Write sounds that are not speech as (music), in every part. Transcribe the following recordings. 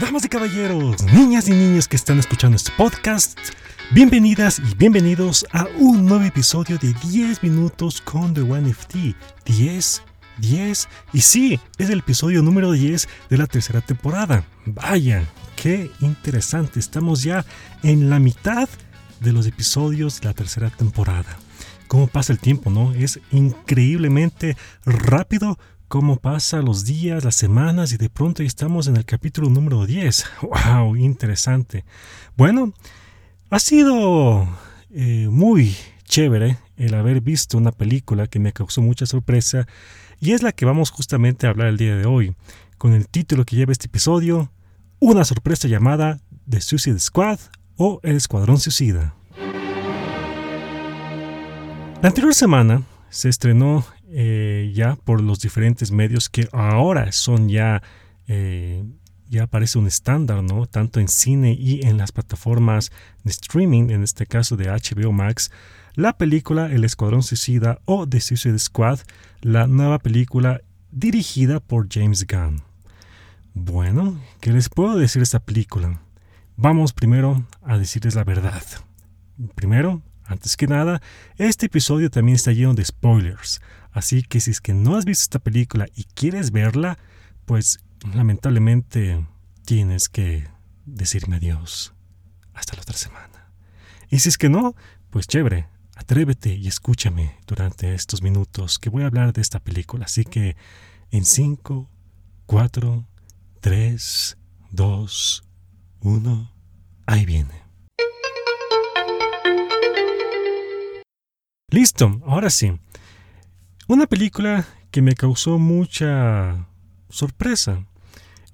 Damas y caballeros, niñas y niños que están escuchando este podcast, bienvenidas y bienvenidos a un nuevo episodio de 10 minutos con The One FT. 10, 10, y sí, es el episodio número 10 de la tercera temporada. Vaya, qué interesante, estamos ya en la mitad de los episodios de la tercera temporada. ¿Cómo pasa el tiempo, no? Es increíblemente rápido cómo pasan los días, las semanas y de pronto estamos en el capítulo número 10. ¡Wow! (laughs) Interesante. Bueno, ha sido eh, muy chévere el haber visto una película que me causó mucha sorpresa y es la que vamos justamente a hablar el día de hoy, con el título que lleva este episodio, una sorpresa llamada The Suicide Squad o El Escuadrón Suicida. La anterior semana se estrenó eh, ya por los diferentes medios que ahora son ya, eh, ya parece un estándar, ¿no? Tanto en cine y en las plataformas de streaming, en este caso de HBO Max, la película El Escuadrón Suicida o The Suicide Squad, la nueva película dirigida por James Gunn. Bueno, ¿qué les puedo decir de esta película? Vamos primero a decirles la verdad. Primero, antes que nada, este episodio también está lleno de spoilers, así que si es que no has visto esta película y quieres verla, pues lamentablemente tienes que decirme adiós. Hasta la otra semana. Y si es que no, pues chévere, atrévete y escúchame durante estos minutos que voy a hablar de esta película. Así que en 5, 4, 3, 2, 1, ahí viene. Listo, ahora sí. Una película que me causó mucha sorpresa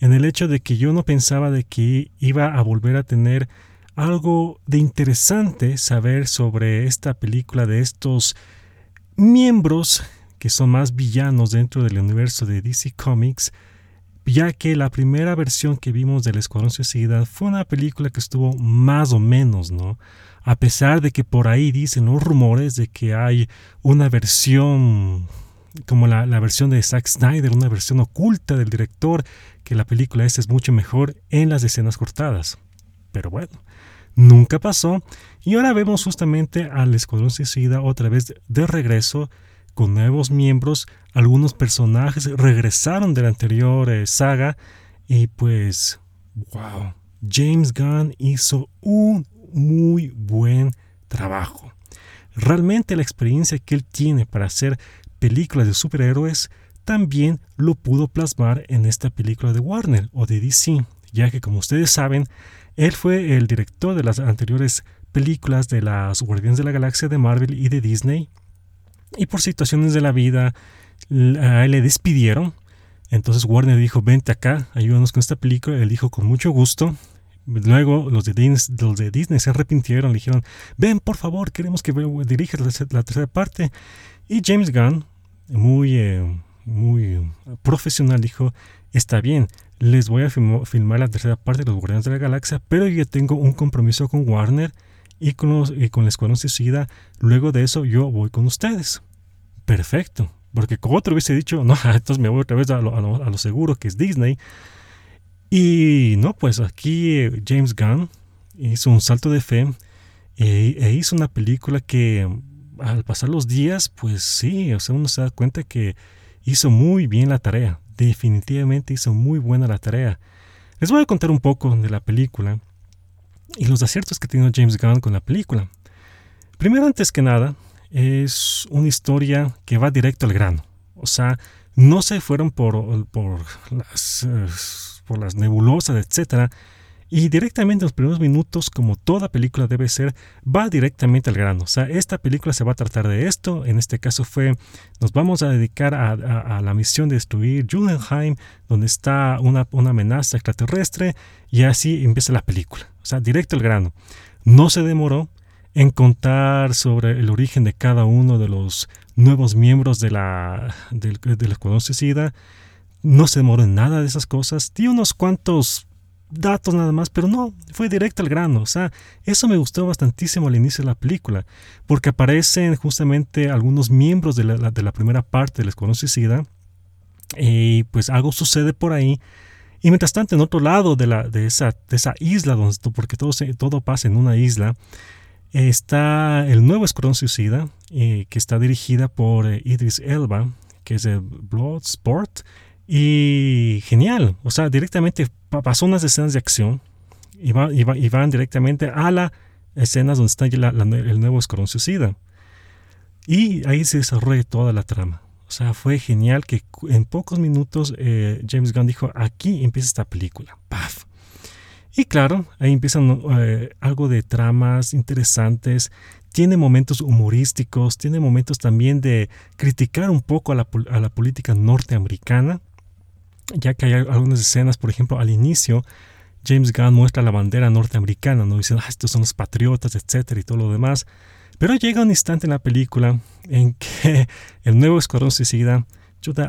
en el hecho de que yo no pensaba de que iba a volver a tener algo de interesante saber sobre esta película de estos miembros que son más villanos dentro del universo de DC Comics, ya que la primera versión que vimos del Escuadrón Suicida fue una película que estuvo más o menos, ¿no? A pesar de que por ahí dicen los rumores de que hay una versión como la, versión de Zack Snyder, una versión oculta del director, que la película esta es mucho mejor en las escenas cortadas. Pero bueno, nunca pasó y ahora vemos justamente al Escuadrón Suicida otra vez de regreso con nuevos miembros, algunos personajes regresaron de la anterior eh, saga y pues, wow, James Gunn hizo un muy. Realmente la experiencia que él tiene para hacer películas de superhéroes también lo pudo plasmar en esta película de Warner o de DC, ya que como ustedes saben, él fue el director de las anteriores películas de las Guardianes de la Galaxia de Marvel y de Disney, y por situaciones de la vida a él le despidieron. Entonces Warner dijo, vente acá, ayúdanos con esta película. Él dijo, con mucho gusto. Luego los de, Disney, los de Disney se arrepintieron, le dijeron, ven por favor, queremos que dirijas la, tercera parte. Y James Gunn, muy, eh, muy profesional, dijo, está bien, les voy a filmar la tercera parte de los Guardianes de la Galaxia, pero yo tengo un compromiso con Warner y con, los, y con la Escuadrón Suicida. Luego de eso yo voy con ustedes. Perfecto. Porque como otro hubiese dicho, no, (laughs) entonces me voy otra vez a lo, a lo seguro que es Disney. Y no, pues aquí eh, James Gunn hizo un salto de fe e, e, hizo una película que al pasar los días, pues sí, o sea, uno se da cuenta que hizo muy bien la tarea. Definitivamente hizo muy buena la tarea. Les voy a contar un poco de la película y los aciertos que tiene James Gunn con la película. Primero, antes que nada, es una historia que va directo al grano. O sea, no se fueron por, por las... Por las nebulosas, etc. Y directamente en los primeros minutos, como toda película debe ser, va directamente al grano. O sea, esta película se va a tratar de esto. En este caso fue, nos vamos a dedicar a, la misión de destruir Judenheim, donde está una, una amenaza extraterrestre. Y así empieza la película. O sea, directo al grano. No se demoró en contar sobre el origen de cada uno de los nuevos miembros de la, del, del Escuadrón Suicida no se demoró en nada de esas cosas. Dio unos cuantos datos nada más, pero no, fue directo al grano. O sea, eso me gustó bastantísimo al inicio de la película, porque aparecen justamente algunos miembros de la, de la primera parte del Escuadrón Suicida, y pues algo sucede por ahí, Y mientras tanto, en otro lado de, la, de, esa, de esa isla, donde, porque todo, todo pasa en una isla, está el nuevo Escuadrón Suicida, eh, que está dirigida por eh, Idris Elba, que es de Bloodsport. Y genial, o sea, directamente pasó unas escenas de acción y, y, van directamente a las escenas donde está el nuevo Escuadrón Suicida. Y ahí se desarrolla toda la trama. O sea, fue genial que en pocos minutos eh, James Gunn dijo, aquí empieza esta película. ¡Paf! Y claro, ahí empiezan eh, algo de tramas interesantes, tiene momentos humorísticos, tiene momentos también de criticar un poco a la política norteamericana, ya que hay algunas escenas, por ejemplo, al inicio, James Gunn muestra la bandera norteamericana, ¿no? Diciendo, ah, estos son los patriotas, etcétera, y todo lo demás. Pero llega un instante en la película en que (laughs) el nuevo escuadrón suicida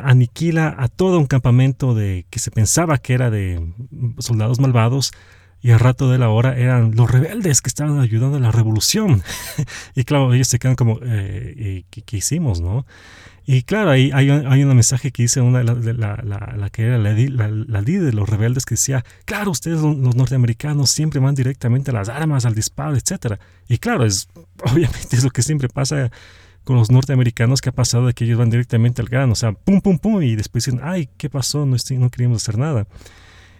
aniquila a todo un campamento de que se pensaba que era de soldados malvados y al rato de la hora eran los rebeldes que estaban ayudando a la revolución. (laughs) y claro, ellos se quedan como, eh, ¿qué, hicimos, no? Y claro, ahí hay, hay un mensaje que dice una, la, la, la, que era la, líder de los rebeldes que decía, claro, ustedes los norteamericanos siempre van directamente a las armas, al disparo, etc. Y claro, es (laughs) obviamente es lo que siempre pasa con los norteamericanos que ha pasado de que ellos van directamente al grano, o sea, pum, pum, pum, y después dicen, ay, ¿qué pasó? No, no queríamos hacer nada.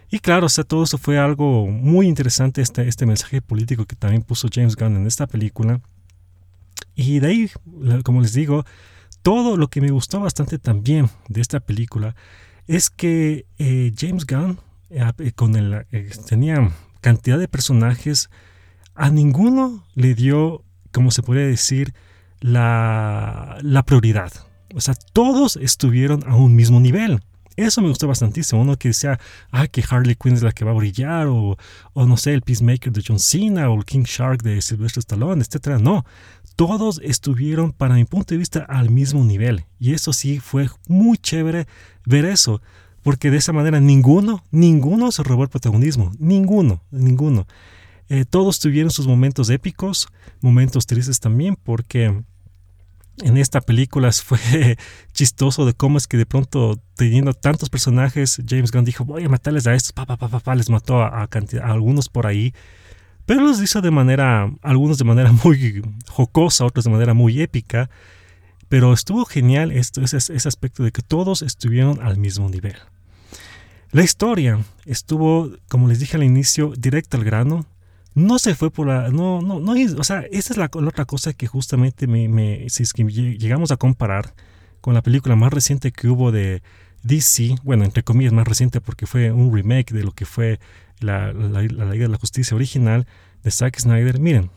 Y claro, o sea, todo eso fue algo muy interesante, este, este mensaje político que también puso James Gunn en esta película. Y de ahí, como les digo, todo lo que me gustó bastante también de esta película es que eh, James Gunn eh, con el, eh, tenía cantidad de personajes, a ninguno le dio, como se podría decir, la, la prioridad. O sea, todos estuvieron a un mismo nivel. Eso me gustó bastantísimo. Uno que decía, ah, que Harley Quinn es la que va a brillar, o, o no sé, el Peacemaker de John Cena, o el King Shark de Sylvester Stallone, etc. No, todos estuvieron, para mi punto de vista, al mismo nivel. Y eso sí fue muy chévere ver eso, porque de esa manera ninguno, ninguno se robó el protagonismo, ninguno, ninguno. Eh, todos tuvieron sus momentos épicos, momentos tristes también, porque en esta película (laughs) fue chistoso de cómo es que de pronto, teniendo tantos personajes, James Gunn dijo, voy a matarles a estos, pa, pa, les mató a, a algunos por ahí pero los hizo de manera, algunos de manera (laughs) muy jocosa, otros de manera muy épica. Pero estuvo genial esto, ese, ese aspecto de que todos estuvieron al mismo nivel. La historia estuvo, como les dije al inicio, directa al grano. No se fue por la... No, no, no, o sea, esa es la, otra cosa que justamente me, si es que llegamos a comparar con la película más reciente que hubo de DC, bueno, entre comillas más reciente porque fue un remake de lo que fue la, la, Liga de la Justicia original de Zack Snyder, miren,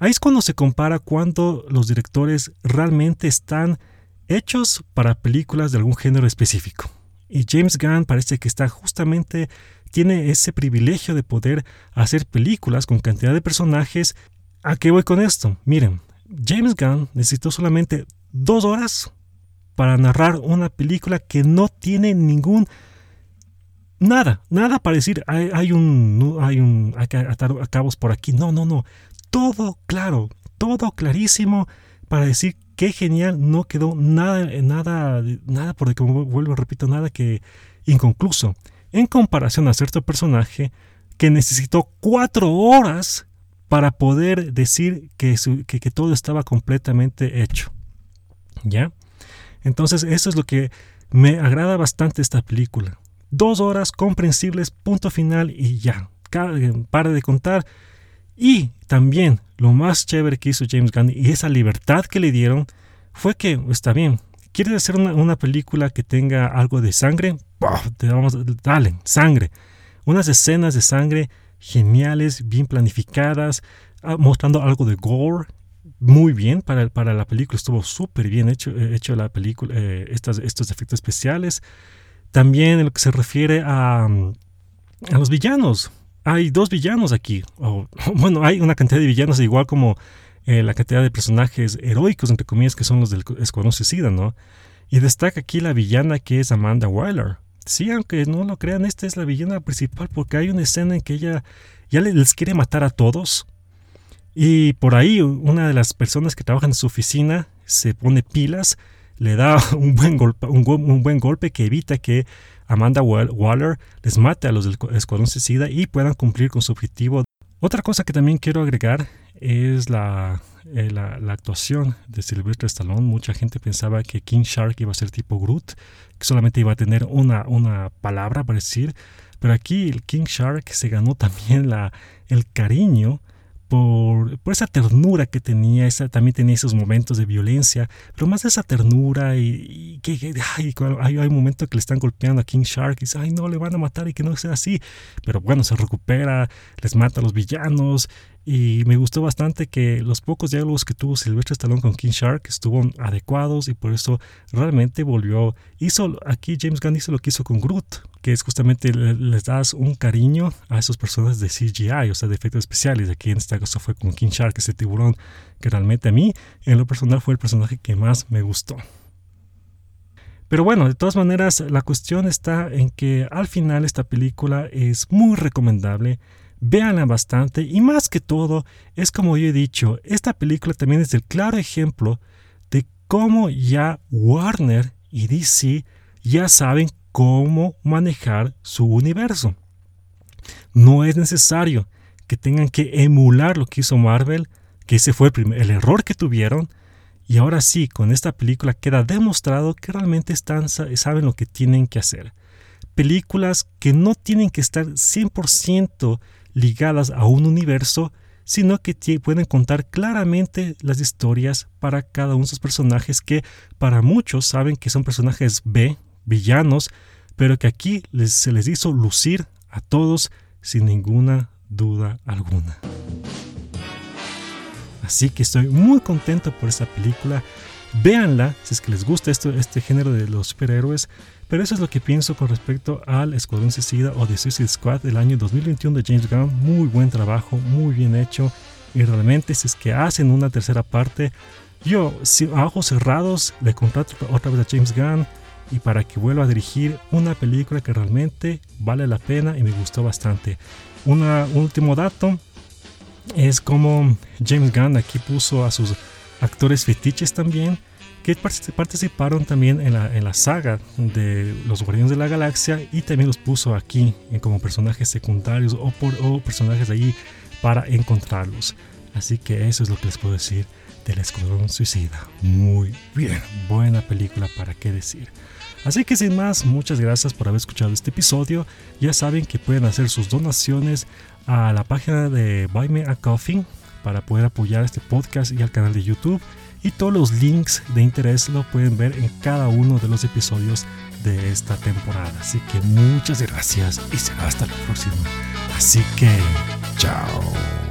ahí es cuando se compara cuando los directores realmente están hechos para películas de algún género específico. Y James Gunn parece que está justamente, tiene ese privilegio de poder hacer películas con cantidad de personajes. ¿A qué voy con esto? Miren, James Gunn necesitó solamente dos horas para narrar una película que no tiene ningún Nada, nada para decir, hay, un, hay un, hay atar cabos por aquí. No, no, no. Todo claro, todo clarísimo para decir qué genial, no quedó nada, nada, nada, por como vuelvo, repito, nada que inconcluso. En comparación a cierto personaje que necesitó cuatro horas para poder decir que, todo estaba completamente hecho. ¿Ya? Entonces, eso es lo que me agrada bastante esta película Dos horas comprensibles, punto final y ya. Para de contar. Y también lo más chévere que hizo James Gunn y esa libertad que le dieron fue que, está bien, ¿quieres hacer una, película que tenga algo de sangre? Te vamos, dale, sangre. Unas escenas de sangre geniales, bien planificadas, ah, mostrando algo de gore. Muy bien para, la película, estuvo súper bien hecho, eh, la película, eh, estos efectos especiales. También en lo que se refiere a, mm, a los villanos. Hay dos villanos aquí. O, (laughs) bueno, hay una cantidad de villanos igual como eh, la cantidad de personajes heroicos, entre comillas, que son los del Escuadrón Suicida, ¿no? Y destaca aquí la villana que es Amanda Wyler. Sí, aunque no lo crean, esta es la villana principal porque hay una escena en que ella ya les quiere matar a todos. Y por ahí una de las personas que trabajan en su oficina se pone pilas le da (laughs) un buen, golpe, un, buen golpe que evita que Amanda Waller les mate a los del Escuadrón Suicida y puedan cumplir con su objetivo. Otra cosa que también quiero agregar es la, eh, la, actuación de Sylvester Stallone. Mucha gente pensaba que King Shark iba a ser tipo Groot, que solamente iba a tener una, una palabra para decir, pero aquí el King Shark se ganó también la, el cariño por, esa ternura que tenía, también tenía esos momentos de violencia, pero más esa ternura y, que, hay, hay, un momento que le están golpeando a King Shark y dice, ay no, le van a matar y que no sea así, pero bueno, se recupera, les mata a los villanos y me gustó bastante que los pocos diálogos que tuvo Silvestre Stallone con King Shark estuvieron adecuados y por eso realmente volvió. Hizo, aquí James Gunn hizo lo que hizo con Groot, que es justamente les das un cariño a esos personas de CGI, o sea, de efectos especiales. Aquí en este caso fue con King Shark, ese tiburón que realmente a mí, en lo personal, fue el personaje que más me gustó. Pero bueno, de todas maneras, la cuestión está en que al final esta película es muy recomendable véanla bastante y más que todo, es como yo he dicho, esta película también es el claro ejemplo de cómo ya Warner y DC ya saben cómo manejar su universo. No es necesario que tengan que emular lo que hizo Marvel, que ese fue el, el error que tuvieron, y ahora sí, con esta película queda demostrado que realmente están, saben lo que tienen que hacer. Películas que no tienen que estar 100% ligadas a un universo, sino que pueden contar claramente las historias para cada uno de esos personajes que para muchos saben que son personajes B, villanos, pero que aquí se les hizo lucir a todos sin ninguna duda alguna. Así que estoy muy contento por esta película. Véanla si es que les gusta esto, este género de los superhéroes. Pero eso es lo que pienso con respecto al Escuadrón Suicida o The Suicide Squad del año 2021 de James Gunn. Muy buen trabajo, muy bien hecho. Y realmente si es que hacen una tercera parte, yo a ojos cerrados le contrato otra vez a James Gunn y para que vuelva a dirigir una película que realmente vale la pena y me gustó bastante. un último dato es como James Gunn aquí puso a sus actores fetiches también que participaron también en la, en la saga de los Guardianes de la Galaxia y también los puso aquí eh, como personajes secundarios o, por, o personajes ahí para encontrarlos. Así que eso es lo que les puedo decir del Escuadrón Suicida. Muy bien, buena película para qué decir. Así que sin más, muchas gracias por haber escuchado este episodio. Ya saben que pueden hacer sus donaciones a la página de Buy Me a Coffee para poder apoyar este podcast y al canal de YouTube y todos los links de interés lo pueden ver en cada uno de los episodios de esta temporada. Así que muchas gracias y será hasta la próxima. Así que, chao.